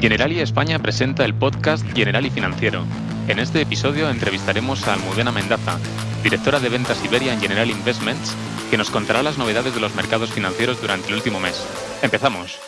Generali España presenta el podcast Generali Financiero. En este episodio entrevistaremos a Almudena Mendaza, directora de ventas Iberia en General Investments, que nos contará las novedades de los mercados financieros durante el último mes. Empezamos.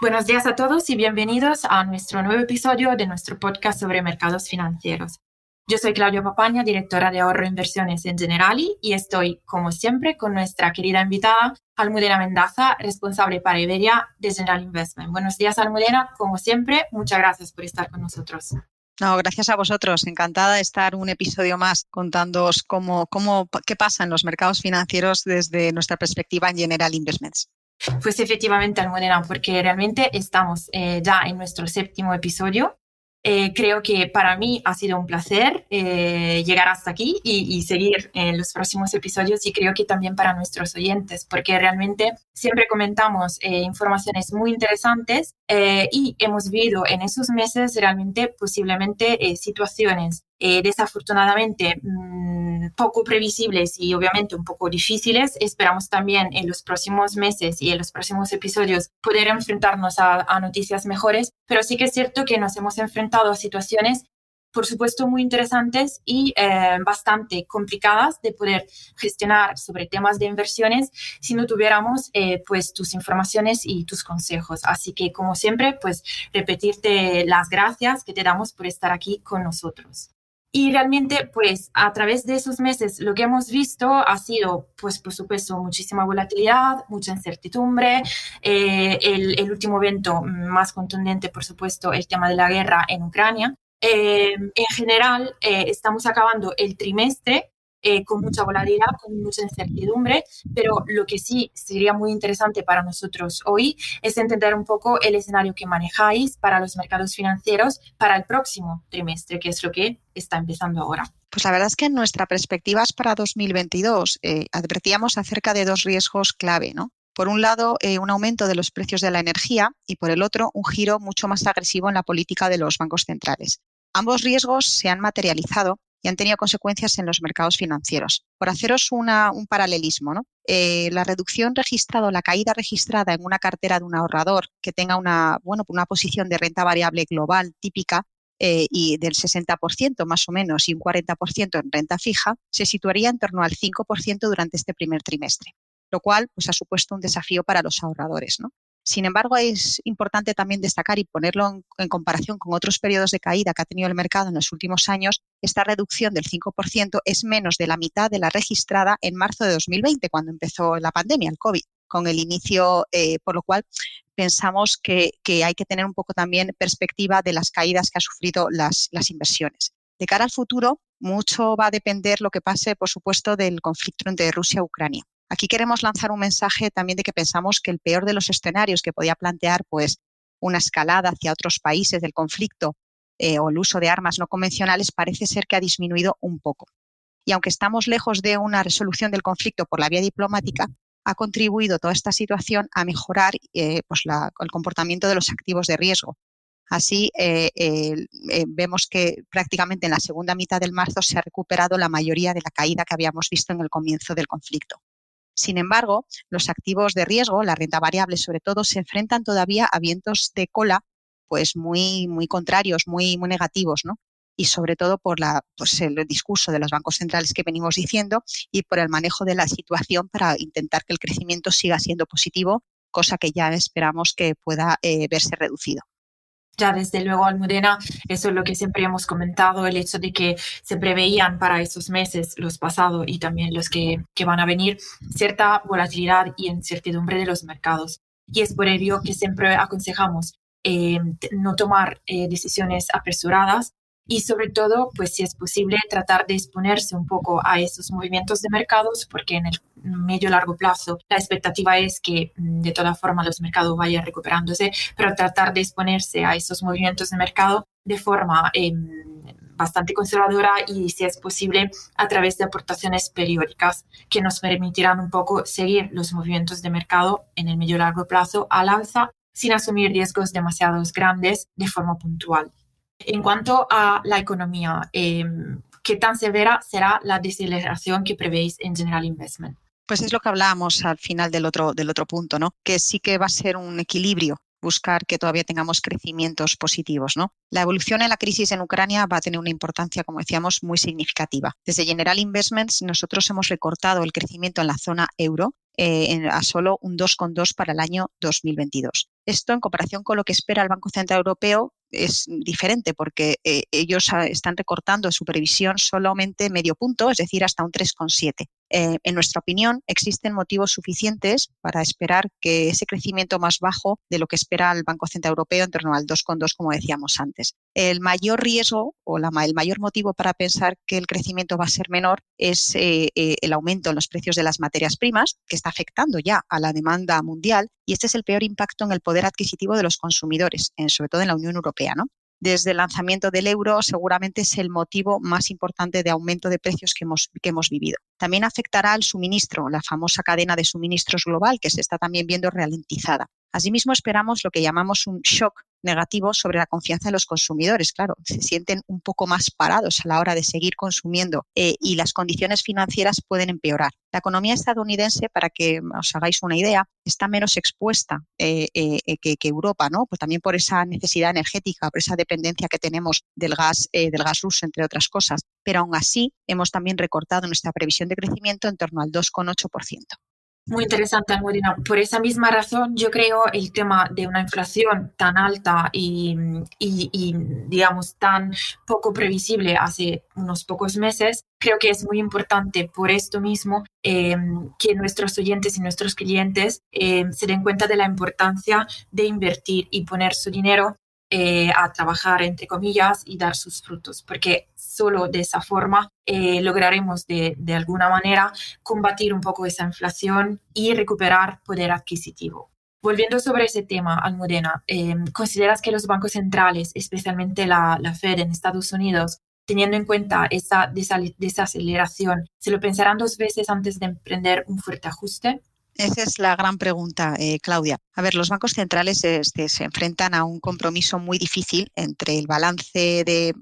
Buenos días a todos y bienvenidos a nuestro nuevo episodio de nuestro podcast sobre mercados financieros. Yo soy Claudia Papaña, directora de ahorro e inversiones en Generali y estoy, como siempre, con nuestra querida invitada, Almudena Mendaza, responsable para Iberia de General Investment. Buenos días, Almudena. Como siempre, muchas gracias por estar con nosotros. No, gracias a vosotros. Encantada de estar un episodio más contándoos cómo, cómo, qué pasa en los mercados financieros desde nuestra perspectiva en General Investments. Pues efectivamente, Almudena, porque realmente estamos eh, ya en nuestro séptimo episodio eh, creo que para mí ha sido un placer eh, llegar hasta aquí y, seguir en los próximos episodios y creo que también para nuestros oyentes, porque realmente siempre comentamos eh, informaciones muy interesantes y hemos vivido en esos meses realmente posiblemente situaciones desafortunadamente mm, poco previsibles y obviamente un poco difíciles. Esperamos también en los próximos meses y en los próximos episodios poder enfrentarnos a, noticias mejores, pero sí que es cierto que nos hemos enfrentado a situaciones por supuesto, muy interesantes y eh, bastante complicadas de poder gestionar sobre temas de inversiones si no tuviéramos eh, pues tus informaciones y tus consejos. Así que, como siempre, pues repetirte las gracias que te damos por estar aquí con nosotros. Y realmente, pues a través de esos meses, lo que hemos visto ha sido, pues por supuesto, muchísima volatilidad, mucha incertidumbre. Eh, el, último evento más contundente, por supuesto, el tema de la guerra en Ucrania. Eh, en general, eh, estamos acabando el trimestre eh, con mucha volatilidad, con mucha incertidumbre, pero lo que sí sería muy interesante para nosotros hoy es entender un poco el escenario que manejáis para los mercados financieros para el próximo trimestre, que es lo que está empezando ahora. Pues la verdad es que en nuestras perspectivas para 2022 eh, advertíamos acerca de dos riesgos clave, ¿no? Por un lado, eh, un aumento de los precios de la energía y por el otro, un giro mucho más agresivo en la política de los bancos centrales. Ambos riesgos se han materializado y han tenido consecuencias en los mercados financieros. Por haceros un paralelismo, eh, la reducción registrada o la caída registrada en una cartera de un ahorrador que tenga una, una posición de renta variable global típica eh, y del 60% más o menos y un 40% en renta fija, se situaría en torno al 5% durante este primer trimestre, lo cual pues, ha supuesto un desafío para los ahorradores. ¿no? Sin embargo, es importante también destacar y ponerlo en, comparación con otros periodos de caída que ha tenido el mercado en los últimos años, esta reducción del 5% es menos de la mitad de la registrada en marzo de 2020, cuando empezó la pandemia, el COVID, con el inicio, eh, por lo cual pensamos que, hay que tener un poco también perspectiva de las caídas que han sufrido las, las inversiones. De cara al futuro, mucho va a depender lo que pase, por supuesto, del conflicto entre Rusia y Ucrania. Aquí queremos lanzar un mensaje también de que pensamos que el peor de los escenarios que podía plantear pues, una escalada hacia otros países del conflicto eh, o el uso de armas no convencionales parece ser que ha disminuido un poco. Y aunque estamos lejos de una resolución del conflicto por la vía diplomática, ha contribuido toda esta situación a mejorar eh, pues el comportamiento de los activos de riesgo. Así, eh, vemos que prácticamente en la segunda mitad del marzo se ha recuperado la mayoría de la caída que habíamos visto en el comienzo del conflicto. Sin embargo, los activos de riesgo, la renta variable sobre todo, se enfrentan todavía a vientos de cola pues muy, muy contrarios, muy, muy negativos, ¿no? Y sobre todo por la, pues el discurso de los bancos centrales que venimos diciendo y por el manejo de la situación para intentar que el crecimiento siga siendo positivo, cosa que ya esperamos que pueda eh, verse reducido ya desde luego Almudena, eso es lo que siempre hemos comentado, el hecho de que se preveían para esos meses, los pasados y también los que, que van a venir, cierta volatilidad y incertidumbre de los mercados. Y es por ello que siempre aconsejamos eh, no tomar eh, decisiones apresuradas y sobre todo, pues si es posible, tratar de exponerse un poco a esos movimientos de mercados, porque en el medio largo plazo la expectativa es que mm, de todas formas los mercados vayan recuperándose, pero tratar de exponerse a esos movimientos de mercado de forma em, bastante conservadora y si es posible a través de aportaciones periódicas que nos permitirán un poco seguir los movimientos de mercado en el medio largo plazo al alza sin asumir riesgos demasiado grandes de forma puntual. En cuanto a la economía, em, ¿qué tan severa será la desaceleración que prevéis en General Investment? Pues es lo que hablábamos al final del otro, del otro punto, ¿no? Que sí que va a ser un equilibrio buscar que todavía tengamos crecimientos positivos. ¿no? La evolución en la crisis en Ucrania va a tener una importancia, como decíamos, muy significativa. Desde General Investments nosotros hemos recortado el crecimiento en la zona euro eh, a solo un 2,2 para el año 2022. Esto, en comparación con lo que espera el Banco Central Europeo, es diferente porque eh, ellos ah, están recortando su previsión solamente medio punto, es decir, hasta un 3,7. Eh, en nuestra opinión, existen motivos suficientes para esperar que ese crecimiento más bajo de lo que espera el Banco Central Europeo en torno al 2,2, como decíamos antes. El mayor riesgo o el mayor motivo para pensar que el crecimiento va a ser menor es eh, el aumento en los precios de las materias primas, que está afectando ya a la demanda mundial, y este es el peor impacto en el poder adquisitivo de los consumidores, sobre todo en la Unión Europea. ¿no? Desde el lanzamiento del euro seguramente es el motivo más importante de aumento de precios que hemos, que hemos vivido. También afectará al suministro, la famosa cadena de suministros global que se está también viendo ralentizada. Asimismo, esperamos lo que llamamos un shock negativo sobre la confianza de los consumidores. Claro, se sienten un poco más parados a la hora de seguir consumiendo eh, y las condiciones financieras pueden empeorar. La economía estadounidense, para que os hagáis una idea, está menos expuesta eh, eh, que, Europa, ¿no? Pues también por esa necesidad energética, por esa dependencia que tenemos del gas, del gas ruso, entre otras cosas. Pero aún así, hemos también recortado nuestra previsión de crecimiento en torno al 2,8%. Muy interesante, Almudena. Por esa misma razón, yo creo el tema de una inflación tan alta y, digamos, tan poco previsible hace unos pocos meses, creo que es muy importante por esto mismo em, que nuestros oyentes y nuestros clientes em, se den cuenta de la importancia de invertir y poner su dinero eh, a trabajar, entre comillas, y dar sus frutos, porque solo de esa forma eh, lograremos de, de, alguna manera combatir un poco esa inflación y recuperar poder adquisitivo. Volviendo sobre ese tema, Almudena, eh, ¿consideras que los bancos centrales, especialmente la, la Fed en Estados Unidos, teniendo en cuenta esa desaceleración, se lo pensarán dos veces antes de emprender un fuerte ajuste? Esa es la gran pregunta, eh, Claudia. A ver, los bancos centrales se enfrentan a un compromiso muy difícil entre el balance de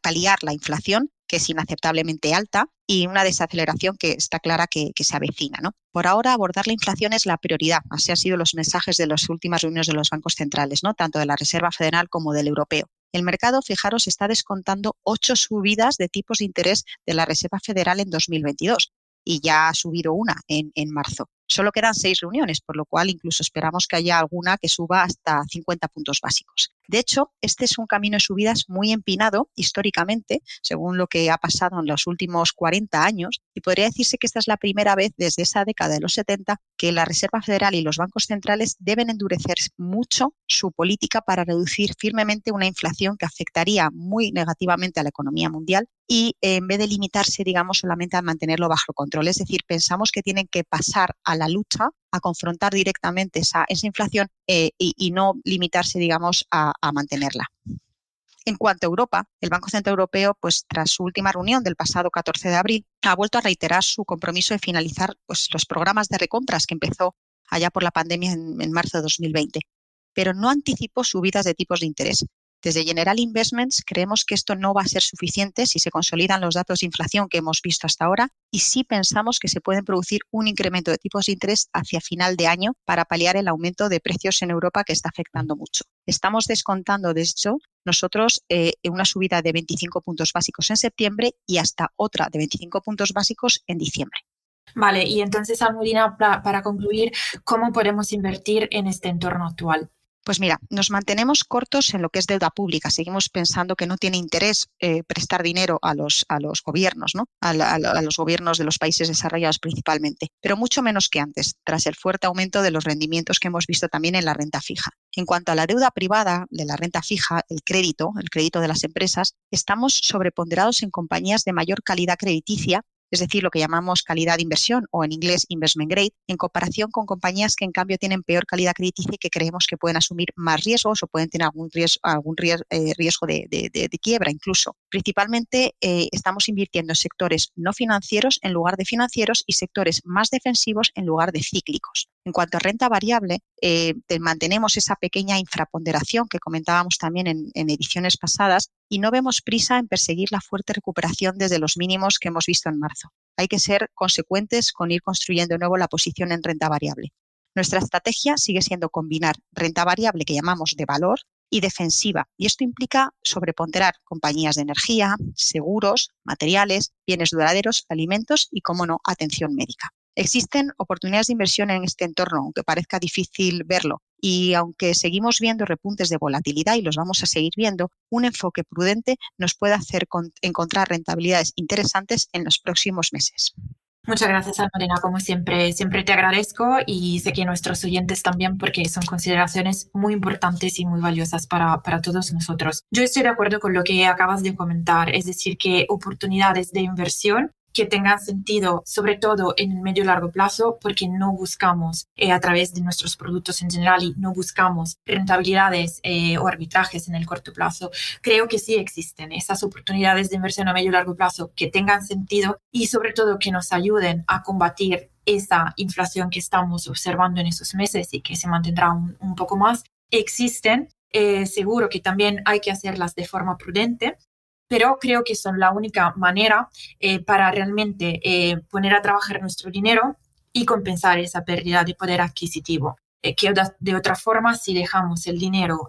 paliar la inflación, que es inaceptablemente alta, y una desaceleración que está clara que, se avecina. ¿no? Por ahora, abordar la inflación es la prioridad. Así han sido los mensajes de las últimas reuniones de los bancos centrales, ¿no? tanto de la Reserva Federal como del Europeo. El mercado, fijaros, está descontando ocho subidas de tipos de interés de la Reserva Federal en 2022 y ya ha subido una en, en marzo. Solo quedan seis reuniones, por lo cual incluso esperamos que haya alguna que suba hasta 50 puntos básicos. De hecho, este es un camino de subidas muy empinado históricamente, según lo que ha pasado en los últimos 40 años, y podría decirse que esta es la primera vez desde esa década de los 70 que la Reserva Federal y los bancos centrales deben endurecer mucho su política para reducir firmemente una inflación que afectaría muy negativamente a la economía mundial y en vez de limitarse, digamos, solamente a mantenerlo bajo control. Es decir, pensamos que tienen que pasar a la lucha a confrontar directamente esa, esa inflación eh, y, no limitarse, digamos, a, mantenerla. En cuanto a Europa, el Banco Central Europeo, pues tras su última reunión del pasado 14 de abril, ha vuelto a reiterar su compromiso de finalizar pues, los programas de recompras que empezó allá por la pandemia en, en marzo de 2020, pero no anticipó subidas de tipos de interés, desde General Investments creemos que esto no va a ser suficiente si se consolidan los datos de inflación que hemos visto hasta ahora y sí pensamos que se pueden producir un incremento de tipos de interés hacia final de año para paliar el aumento de precios en Europa que está afectando mucho. Estamos descontando, de hecho, nosotros eh, una subida de 25 puntos básicos en septiembre y hasta otra de 25 puntos básicos en diciembre. Vale, y entonces, Almudina, para concluir, ¿cómo podemos invertir en este entorno actual? Pues mira, nos mantenemos cortos en lo que es deuda pública. Seguimos pensando que no tiene interés eh, prestar dinero a los, a los gobiernos, ¿no? A, a, los gobiernos de los países desarrollados principalmente, pero mucho menos que antes, tras el fuerte aumento de los rendimientos que hemos visto también en la renta fija. En cuanto a la deuda privada de la renta fija, el crédito, el crédito de las empresas, estamos sobreponderados en compañías de mayor calidad crediticia es decir, lo que llamamos calidad de inversión o en inglés investment grade, en comparación con compañías que en cambio tienen peor calidad crediticia y que creemos que pueden asumir más riesgos o pueden tener algún eh, riesgo, de, quiebra incluso. Principalmente eh, estamos invirtiendo en sectores no financieros en lugar de financieros y sectores más defensivos en lugar de cíclicos. En cuanto a renta variable, eh, mantenemos esa pequeña infraponderación que comentábamos también en, en, ediciones pasadas y no vemos prisa en perseguir la fuerte recuperación desde los mínimos que hemos visto en marzo. Hay que ser consecuentes con ir construyendo de nuevo la posición en renta variable. Nuestra estrategia sigue siendo combinar renta variable que llamamos de valor y defensiva. Y esto implica sobreponderar compañías de energía, seguros, materiales, bienes duraderos, alimentos y, como no, atención médica. Existen oportunidades de inversión en este entorno, aunque parezca difícil verlo. Y aunque seguimos viendo repuntes de volatilidad y los vamos a seguir viendo, un enfoque prudente nos puede hacer encontrar rentabilidades interesantes en los próximos meses. Muchas gracias, Almarina. Como siempre, siempre te agradezco y sé que nuestros oyentes también, porque son consideraciones muy importantes y muy valiosas para, para todos nosotros. Yo estoy de acuerdo con lo que acabas de comentar, es decir, que oportunidades de inversión que tengan sentido, sobre todo en el medio y largo plazo, porque no buscamos eh, a través de nuestros productos en general y no buscamos rentabilidades eh, o arbitrajes en el corto plazo. Creo que sí existen esas oportunidades de inversión a medio y largo plazo que tengan sentido y sobre todo que nos ayuden a combatir esa inflación que estamos observando en esos meses y que se mantendrá un, poco más. Existen, eh, seguro que también hay que hacerlas de forma prudente pero creo que son la única manera eh, para realmente eh, poner a trabajar nuestro dinero y compensar esa pérdida de poder adquisitivo. Eh, que de otra forma, si dejamos el dinero,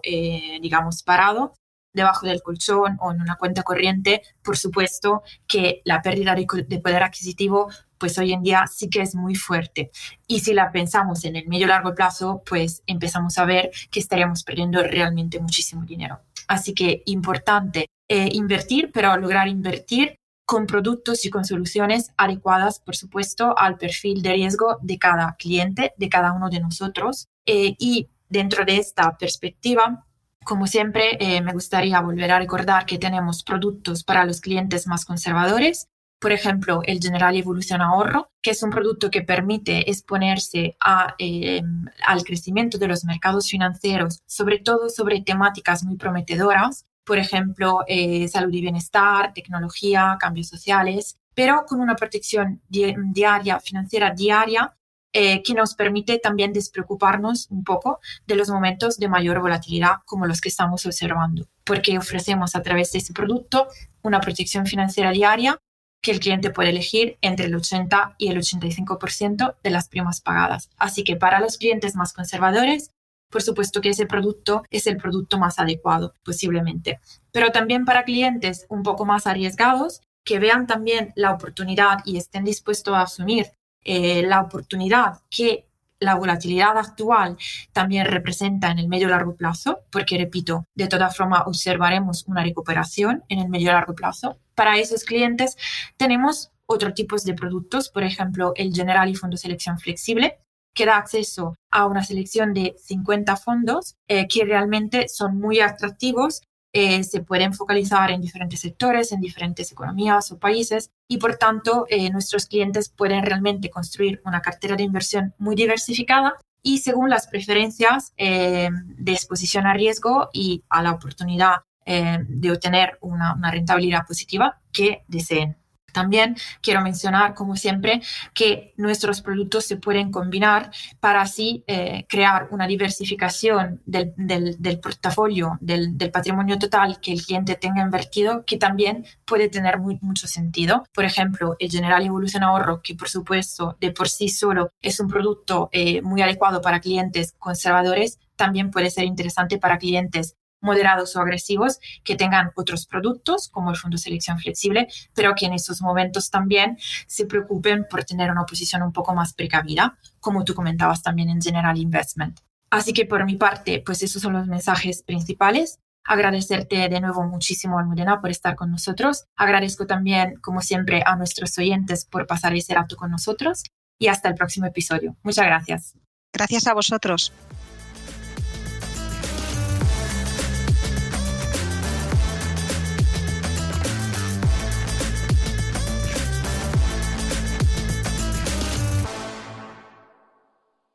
digamos, parado debajo del colchón o en una cuenta corriente, por supuesto que la pérdida de, de poder adquisitivo pues hoy en día sí que es muy fuerte. Y si la pensamos en el medio largo plazo, pues empezamos a ver que estaríamos perdiendo realmente muchísimo dinero. Así que importante eh, invertir, pero lograr invertir con productos y con soluciones adecuadas, por supuesto, al perfil de riesgo de cada cliente, de cada uno de nosotros. Eh, y dentro de esta perspectiva, como siempre, eh, me gustaría volver a recordar que tenemos productos para los clientes más conservadores. Por ejemplo, el General Evolución Ahorro, que es un producto que permite exponerse al crecimiento de los mercados financieros, sobre todo sobre temáticas muy prometedoras, por ejemplo, eh, salud y bienestar, tecnología, cambios sociales, pero con una protección diaria, financiera diaria, eh, que nos permite también despreocuparnos un poco de los momentos de mayor volatilidad como los que estamos observando, porque ofrecemos a través de ese producto una protección financiera diaria que el cliente puede elegir entre el 80 y el 85% de las primas pagadas. Así que para los clientes más conservadores, por supuesto que ese producto es el producto más adecuado posiblemente. Pero también para clientes un poco más arriesgados, que vean también la oportunidad y estén dispuestos a asumir eh, la oportunidad que la volatilidad actual también representa en el medio largo plazo, porque repito, de todas formas observaremos una recuperación en el medio largo plazo. Para esos clientes tenemos otros tipos de productos, por ejemplo, el General y Fondo Selección Flexible, que da acceso a una selección de 50 fondos eh, que realmente son muy atractivos, eh, se pueden focalizar en diferentes sectores, en diferentes economías o países y por tanto eh, nuestros clientes pueden realmente construir una cartera de inversión muy diversificada y según las preferencias de exposición a riesgo y a la oportunidad de obtener una rentabilidad positiva que deseen. También quiero mencionar, como siempre, que nuestros productos se pueden combinar para así eh, crear una diversificación del, del, portafolio, del, patrimonio total que el cliente tenga invertido, que también puede tener mucho sentido. Por ejemplo, el General Evolución Ahorro, que por supuesto de por sí solo es un producto eh, muy adecuado para clientes conservadores, también puede ser interesante para clientes moderados o agresivos que tengan otros productos como el Fondo Selección Flexible, pero que en esos momentos también se preocupen por tener una posición un poco más precavida, como tú comentabas también en General Investment. Así que por mi parte, pues esos son los mensajes principales. Agradecerte de nuevo muchísimo, Almudena, por estar con nosotros. Agradezco también, como siempre, a nuestros oyentes por pasar ese rato con nosotros y hasta el próximo episodio. Muchas gracias. Gracias a vosotros.